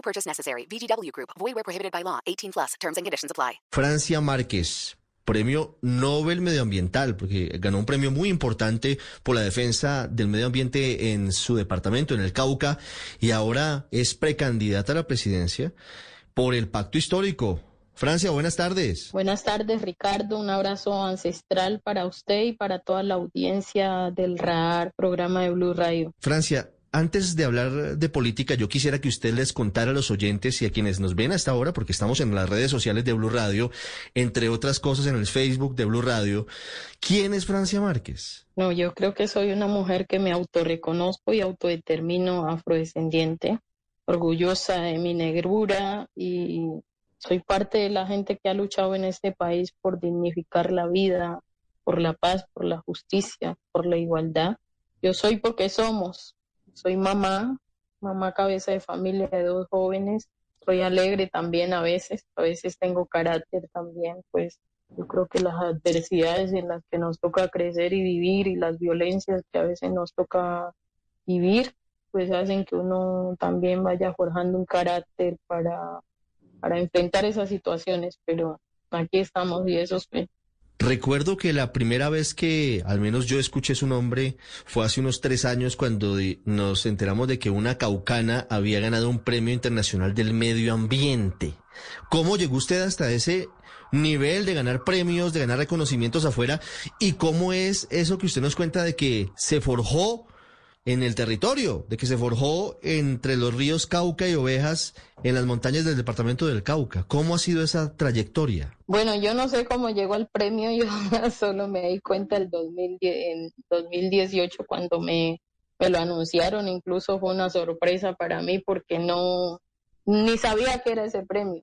No purchase necessary. VGW Group. Void where prohibited by law. 18 plus. Terms and conditions apply. Francia Márquez, premio Nobel Medioambiental, porque ganó un premio muy importante por la defensa del medio ambiente en su departamento, en el Cauca, y ahora es precandidata a la presidencia por el pacto histórico. Francia, buenas tardes. Buenas tardes, Ricardo. Un abrazo ancestral para usted y para toda la audiencia del RAR, programa de Blue Radio. Francia, antes de hablar de política, yo quisiera que usted les contara a los oyentes y a quienes nos ven hasta ahora, porque estamos en las redes sociales de Blue Radio, entre otras cosas en el Facebook de Blue Radio, ¿quién es Francia Márquez? No, yo creo que soy una mujer que me autorreconozco y autodetermino afrodescendiente, orgullosa de mi negrura y soy parte de la gente que ha luchado en este país por dignificar la vida, por la paz, por la justicia, por la igualdad. Yo soy porque somos. Soy mamá, mamá cabeza de familia de dos jóvenes. Soy alegre también a veces, a veces tengo carácter también, pues yo creo que las adversidades en las que nos toca crecer y vivir y las violencias que a veces nos toca vivir, pues hacen que uno también vaya forjando un carácter para para enfrentar esas situaciones, pero aquí estamos y eso es... Recuerdo que la primera vez que al menos yo escuché su nombre fue hace unos tres años cuando nos enteramos de que una caucana había ganado un premio internacional del medio ambiente. ¿Cómo llegó usted hasta ese nivel de ganar premios, de ganar reconocimientos afuera? ¿Y cómo es eso que usted nos cuenta de que se forjó en el territorio, de que se forjó entre los ríos Cauca y Ovejas en las montañas del departamento del Cauca. ¿Cómo ha sido esa trayectoria? Bueno, yo no sé cómo llegó al premio, yo solo me di cuenta el 2010, en 2018 cuando me, me lo anunciaron, incluso fue una sorpresa para mí porque no, ni sabía que era ese premio.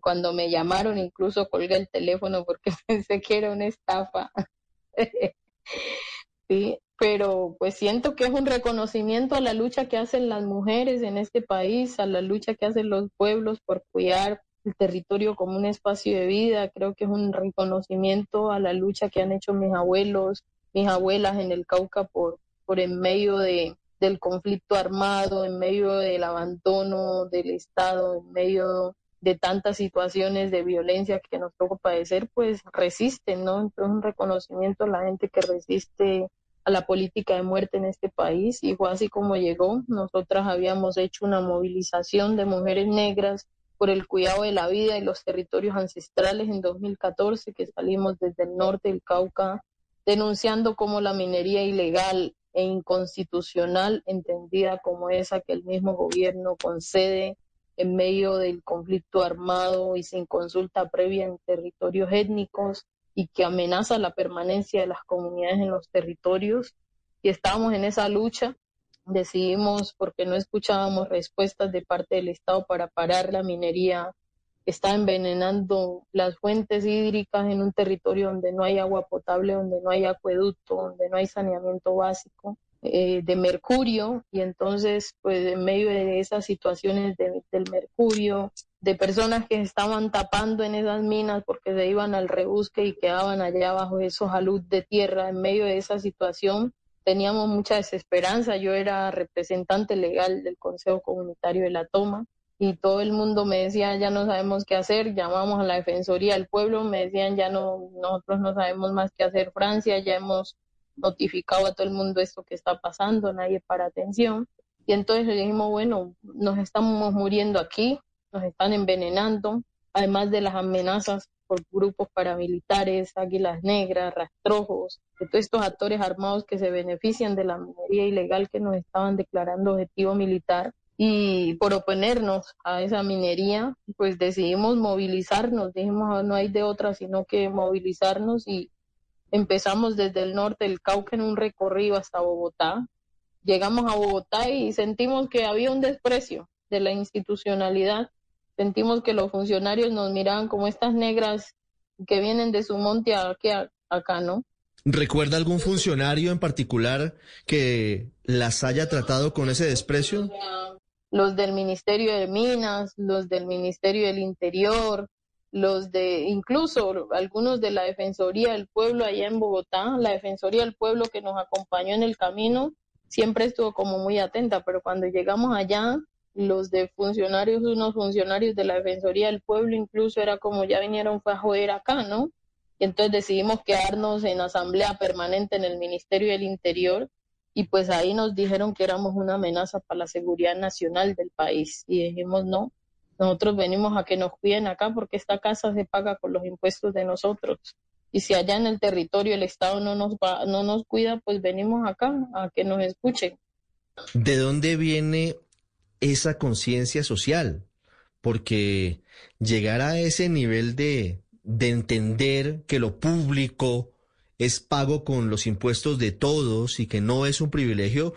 Cuando me llamaron, incluso colgué el teléfono porque pensé que era una estafa. sí, pero pues siento que es un reconocimiento a la lucha que hacen las mujeres en este país, a la lucha que hacen los pueblos por cuidar el territorio como un espacio de vida. Creo que es un reconocimiento a la lucha que han hecho mis abuelos, mis abuelas en el Cauca por, por en medio de, del conflicto armado, en medio del abandono del Estado, en medio de tantas situaciones de violencia que nos toca padecer, pues resisten, ¿no? Entonces un reconocimiento a la gente que resiste a la política de muerte en este país y fue así como llegó. Nosotras habíamos hecho una movilización de mujeres negras por el cuidado de la vida y los territorios ancestrales en 2014, que salimos desde el norte del Cauca denunciando como la minería ilegal e inconstitucional, entendida como esa que el mismo gobierno concede en medio del conflicto armado y sin consulta previa en territorios étnicos, y que amenaza la permanencia de las comunidades en los territorios. Y estábamos en esa lucha, decidimos, porque no escuchábamos respuestas de parte del Estado para parar la minería, está envenenando las fuentes hídricas en un territorio donde no hay agua potable, donde no hay acueducto, donde no hay saneamiento básico. Eh, de mercurio y entonces pues en medio de esas situaciones del mercurio de personas que estaban tapando en esas minas porque se iban al rebusque y quedaban allá bajo esos alud de tierra en medio de esa situación teníamos mucha desesperanza. Yo era representante legal del Consejo Comunitario de la Toma y todo el mundo me decía ya no sabemos qué hacer llamamos a la Defensoría del Pueblo me decían ya no nosotros no sabemos más qué hacer Francia ya hemos notificado a todo el mundo esto que está pasando, nadie para atención. Y entonces dijimos, bueno, nos estamos muriendo aquí, nos están envenenando, además de las amenazas por grupos paramilitares, águilas negras, rastrojos, de todos estos actores armados que se benefician de la minería ilegal que nos estaban declarando objetivo militar. Y por oponernos a esa minería, pues decidimos movilizarnos, dijimos, ah, no hay de otra sino que movilizarnos y empezamos desde el norte del Cauca en un recorrido hasta Bogotá. Llegamos a Bogotá y sentimos que había un desprecio de la institucionalidad. Sentimos que los funcionarios nos miraban como estas negras que vienen de su monte aquí acá, ¿no? ¿Recuerda algún funcionario en particular que las haya tratado con ese desprecio? Los del Ministerio de Minas, los del Ministerio del Interior, los de, incluso algunos de la Defensoría del Pueblo allá en Bogotá, la Defensoría del Pueblo que nos acompañó en el camino, siempre estuvo como muy atenta, pero cuando llegamos allá, los de funcionarios, unos funcionarios de la Defensoría del Pueblo, incluso era como ya vinieron fue a joder acá, ¿no? Y entonces decidimos quedarnos en asamblea permanente en el Ministerio del Interior y pues ahí nos dijeron que éramos una amenaza para la seguridad nacional del país y dijimos no, nosotros venimos a que nos cuiden acá porque esta casa se paga con los impuestos de nosotros. Y si allá en el territorio el Estado no nos, va, no nos cuida, pues venimos acá a que nos escuchen. ¿De dónde viene esa conciencia social? Porque llegar a ese nivel de, de entender que lo público es pago con los impuestos de todos y que no es un privilegio,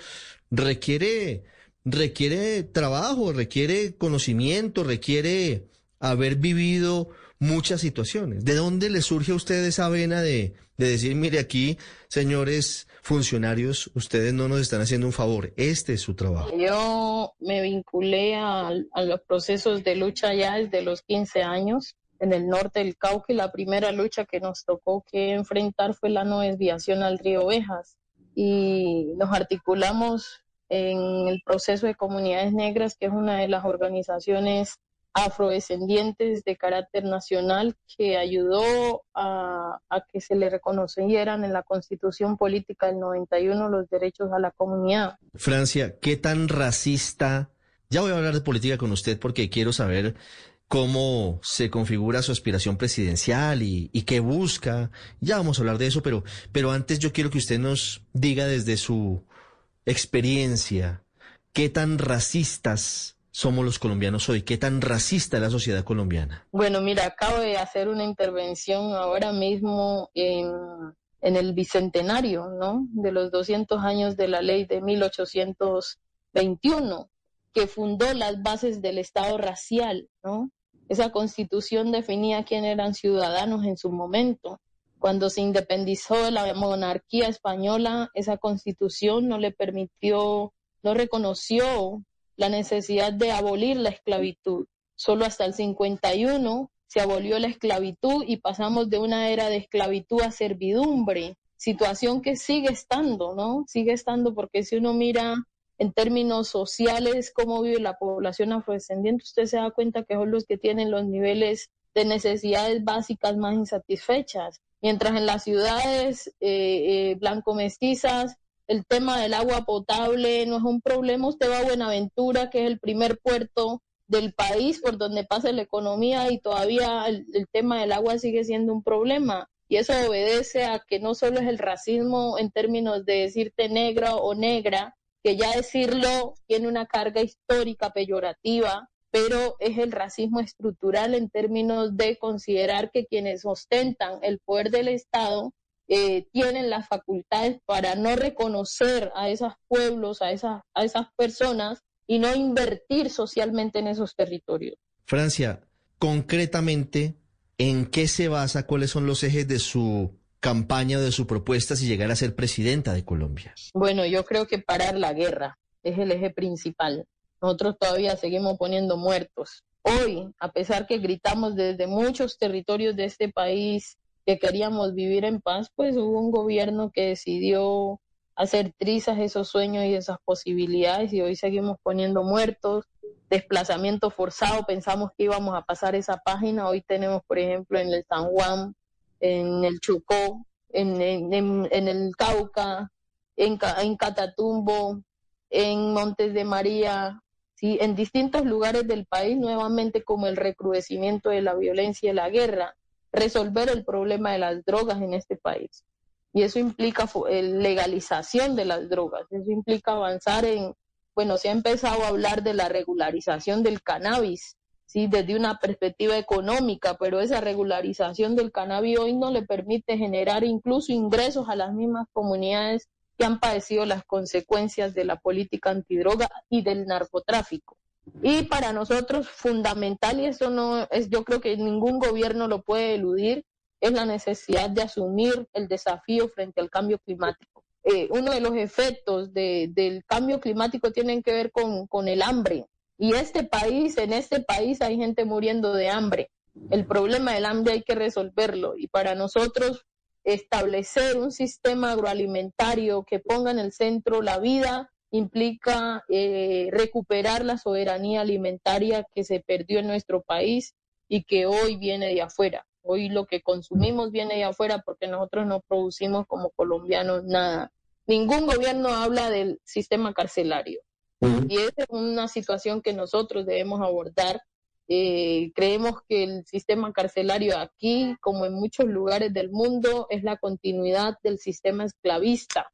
requiere requiere trabajo, requiere conocimiento, requiere haber vivido muchas situaciones. ¿De dónde le surge a usted esa vena de, de decir, mire aquí, señores funcionarios, ustedes no nos están haciendo un favor, este es su trabajo? Yo me vinculé a, a los procesos de lucha ya desde los 15 años en el norte del Cauca y la primera lucha que nos tocó que enfrentar fue la no desviación al río Ovejas y nos articulamos en el proceso de comunidades negras, que es una de las organizaciones afrodescendientes de carácter nacional que ayudó a, que se le reconocieran en la constitución política del 91 los derechos a la comunidad. Francia, ¿qué tan racista? Ya voy a hablar de política con usted porque quiero saber cómo se configura su aspiración presidencial y, y, qué busca. Ya vamos a hablar de eso, pero, pero antes yo quiero que usted nos diga desde su experiencia, ¿qué tan racistas somos los colombianos hoy? ¿Qué tan racista es la sociedad colombiana? Bueno, mira, acabo de hacer una intervención ahora mismo en, el bicentenario, ¿no? De los 200 años de la ley de 1821, que fundó las bases del Estado racial, ¿no? Esa constitución definía quién eran ciudadanos en su momento cuando se independizó de la monarquía española, esa constitución no le permitió, no reconoció la necesidad de abolir la esclavitud. Solo hasta el 51 se abolió la esclavitud y pasamos de una era de esclavitud a servidumbre, situación que sigue estando, ¿no? Sigue estando porque si uno mira en términos sociales cómo vive la población afrodescendiente, usted se da cuenta que son los que tienen los niveles de necesidades básicas más insatisfechas. Mientras en las ciudades eh, eh, blanco-mestizas el tema del agua potable no es un problema, usted va a Buenaventura, que es el primer puerto del país por donde pasa la economía y todavía el, el, tema del agua sigue siendo un problema. Y eso obedece a que no solo es el racismo en términos de decirte negra o negra, que ya decirlo tiene una carga histórica peyorativa, pero es el racismo estructural en términos de considerar que quienes ostentan el poder del Estado eh, tienen las facultades para no reconocer a esos pueblos, a esas, a esas personas y no invertir socialmente en esos territorios. Francia, concretamente, ¿en qué se basa? ¿Cuáles son los ejes de su campaña de su propuesta si llegara a ser presidenta de Colombia? Bueno, yo creo que parar la guerra es el eje principal nosotros todavía seguimos poniendo muertos. Hoy, a pesar que gritamos desde muchos territorios de este país que queríamos vivir en paz, pues hubo un gobierno que decidió hacer trizas esos sueños y esas posibilidades y hoy seguimos poniendo muertos, desplazamiento forzado, pensamos que íbamos a pasar esa página, hoy tenemos por ejemplo en el San Juan, en el Chocó, en, el Cauca, en, en Catatumbo, en Montes de María, ¿sí? en distintos lugares del país, nuevamente como el recrudecimiento de la violencia y la guerra, resolver el problema de las drogas en este país. Y eso implica legalización de las drogas, eso implica avanzar en, bueno, se ha empezado a hablar de la regularización del cannabis, ¿sí? desde una perspectiva económica, pero esa regularización del cannabis hoy no le permite generar incluso ingresos a las mismas comunidades que han padecido las consecuencias de la política antidroga y del narcotráfico. Y para nosotros fundamental, y eso no es, yo creo que ningún gobierno lo puede eludir, es la necesidad de asumir el desafío frente al cambio climático. Eh, uno de los efectos del cambio climático tienen que ver con, con el hambre. Y este país, en este país hay gente muriendo de hambre. El problema del hambre hay que resolverlo. Y para nosotros establecer un sistema agroalimentario que ponga en el centro la vida implica eh, recuperar la soberanía alimentaria que se perdió en nuestro país y que hoy viene de afuera. Hoy lo que consumimos viene de afuera porque nosotros no producimos como colombianos nada. Ningún gobierno habla del sistema carcelario. Y esa es una situación que nosotros debemos abordar eh, creemos que el sistema carcelario aquí, como en muchos lugares del mundo, es la continuidad del sistema esclavista.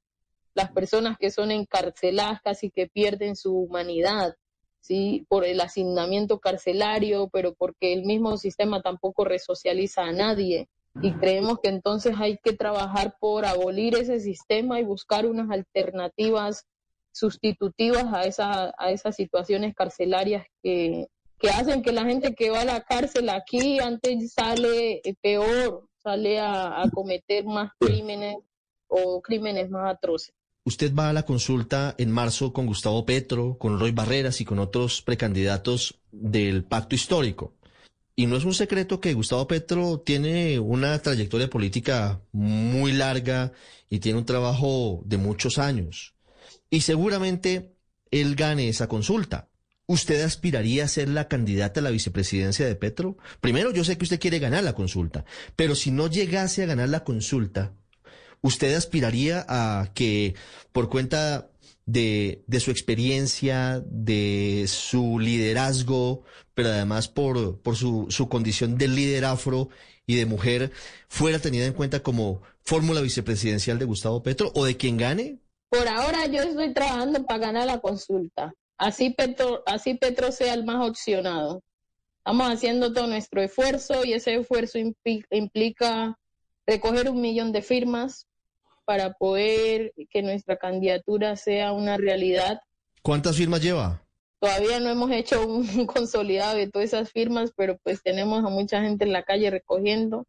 Las personas que son encarceladas casi que pierden su humanidad, ¿sí? Por el asignamiento carcelario, pero porque el mismo sistema tampoco resocializa a nadie. Y creemos que entonces hay que trabajar por abolir ese sistema y buscar unas alternativas sustitutivas a, esa, a esas situaciones carcelarias que, que hacen que la gente que va a la cárcel aquí antes sale eh, peor, sale a, cometer más crímenes o crímenes más atroces. Usted va a la consulta en marzo con Gustavo Petro, con Roy Barreras y con otros precandidatos del pacto histórico. Y no es un secreto que Gustavo Petro tiene una trayectoria política muy larga y tiene un trabajo de muchos años. Y seguramente él gane esa consulta. ¿Usted aspiraría a ser la candidata a la vicepresidencia de Petro? Primero, yo sé que usted quiere ganar la consulta, pero si no llegase a ganar la consulta, ¿usted aspiraría a que por cuenta de, su experiencia, de su liderazgo, pero además por, por su, su condición de líder afro y de mujer, fuera tenida en cuenta como fórmula vicepresidencial de Gustavo Petro o de quien gane? Por ahora yo estoy trabajando para ganar la consulta así Petro, así Petro sea el más opcionado. Estamos haciendo todo nuestro esfuerzo y ese esfuerzo implica recoger un millón de firmas para poder que nuestra candidatura sea una realidad. ¿Cuántas firmas lleva? Todavía no hemos hecho un consolidado de todas esas firmas, pero pues tenemos a mucha gente en la calle recogiendo.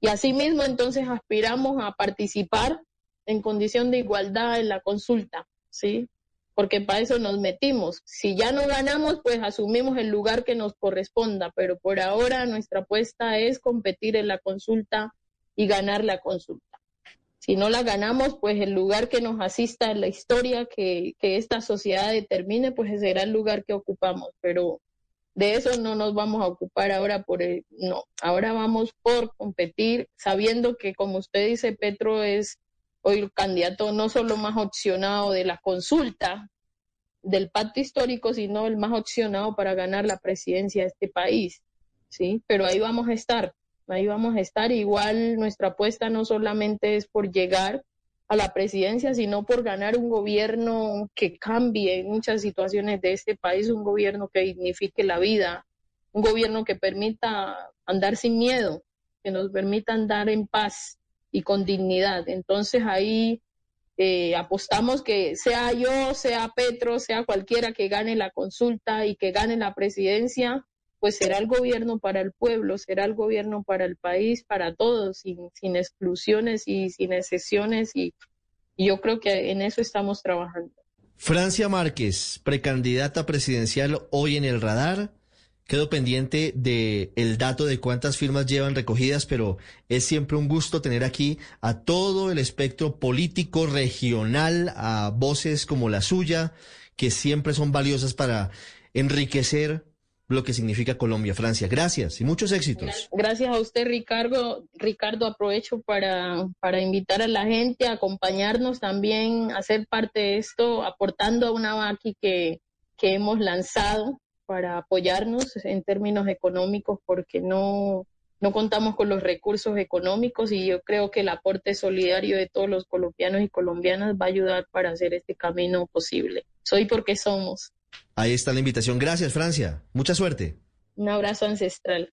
Y asimismo entonces aspiramos a participar en condición de igualdad en la consulta, ¿sí? Porque para eso nos metimos. Si ya no ganamos, pues asumimos el lugar que nos corresponda, pero por ahora nuestra apuesta es competir en la consulta y ganar la consulta. Si no la ganamos, pues el lugar que nos asista en la historia que, que esta sociedad determine, pues será el lugar que ocupamos, pero de eso no nos vamos a ocupar ahora por el, no, ahora vamos por competir sabiendo que como usted dice, Petro es hoy el candidato no solo más opcionado de la consulta del pacto histórico, sino el más opcionado para ganar la presidencia de este país, ¿sí? Pero ahí vamos a estar, ahí vamos a estar. Igual nuestra apuesta no solamente es por llegar a la presidencia, sino por ganar un gobierno que cambie muchas situaciones de este país, un gobierno que dignifique la vida, un gobierno que permita andar sin miedo, que nos permita andar en paz, y con dignidad. Entonces ahí eh, apostamos que sea yo, sea Petro, sea cualquiera que gane la consulta y que gane la presidencia, pues será el gobierno para el pueblo, será el gobierno para el país, para todos, sin, sin exclusiones y sin excepciones. Y, y yo creo que en eso estamos trabajando. Francia Márquez, precandidata presidencial hoy en el radar. Quedo pendiente de el dato de cuántas firmas llevan recogidas, pero es siempre un gusto tener aquí a todo el espectro político regional, a voces como la suya, que siempre son valiosas para enriquecer lo que significa Colombia, Francia. Gracias y muchos éxitos. Gracias a usted, Ricardo. Ricardo, aprovecho para, para invitar a la gente a acompañarnos también, a ser parte de esto, aportando a una vaqui que, que hemos lanzado para apoyarnos en términos económicos, porque no, no contamos con los recursos económicos y yo creo que el aporte solidario de todos los colombianos y colombianas va a ayudar para hacer este camino posible. Soy porque somos. Ahí está la invitación. Gracias, Francia. Mucha suerte. Un abrazo ancestral.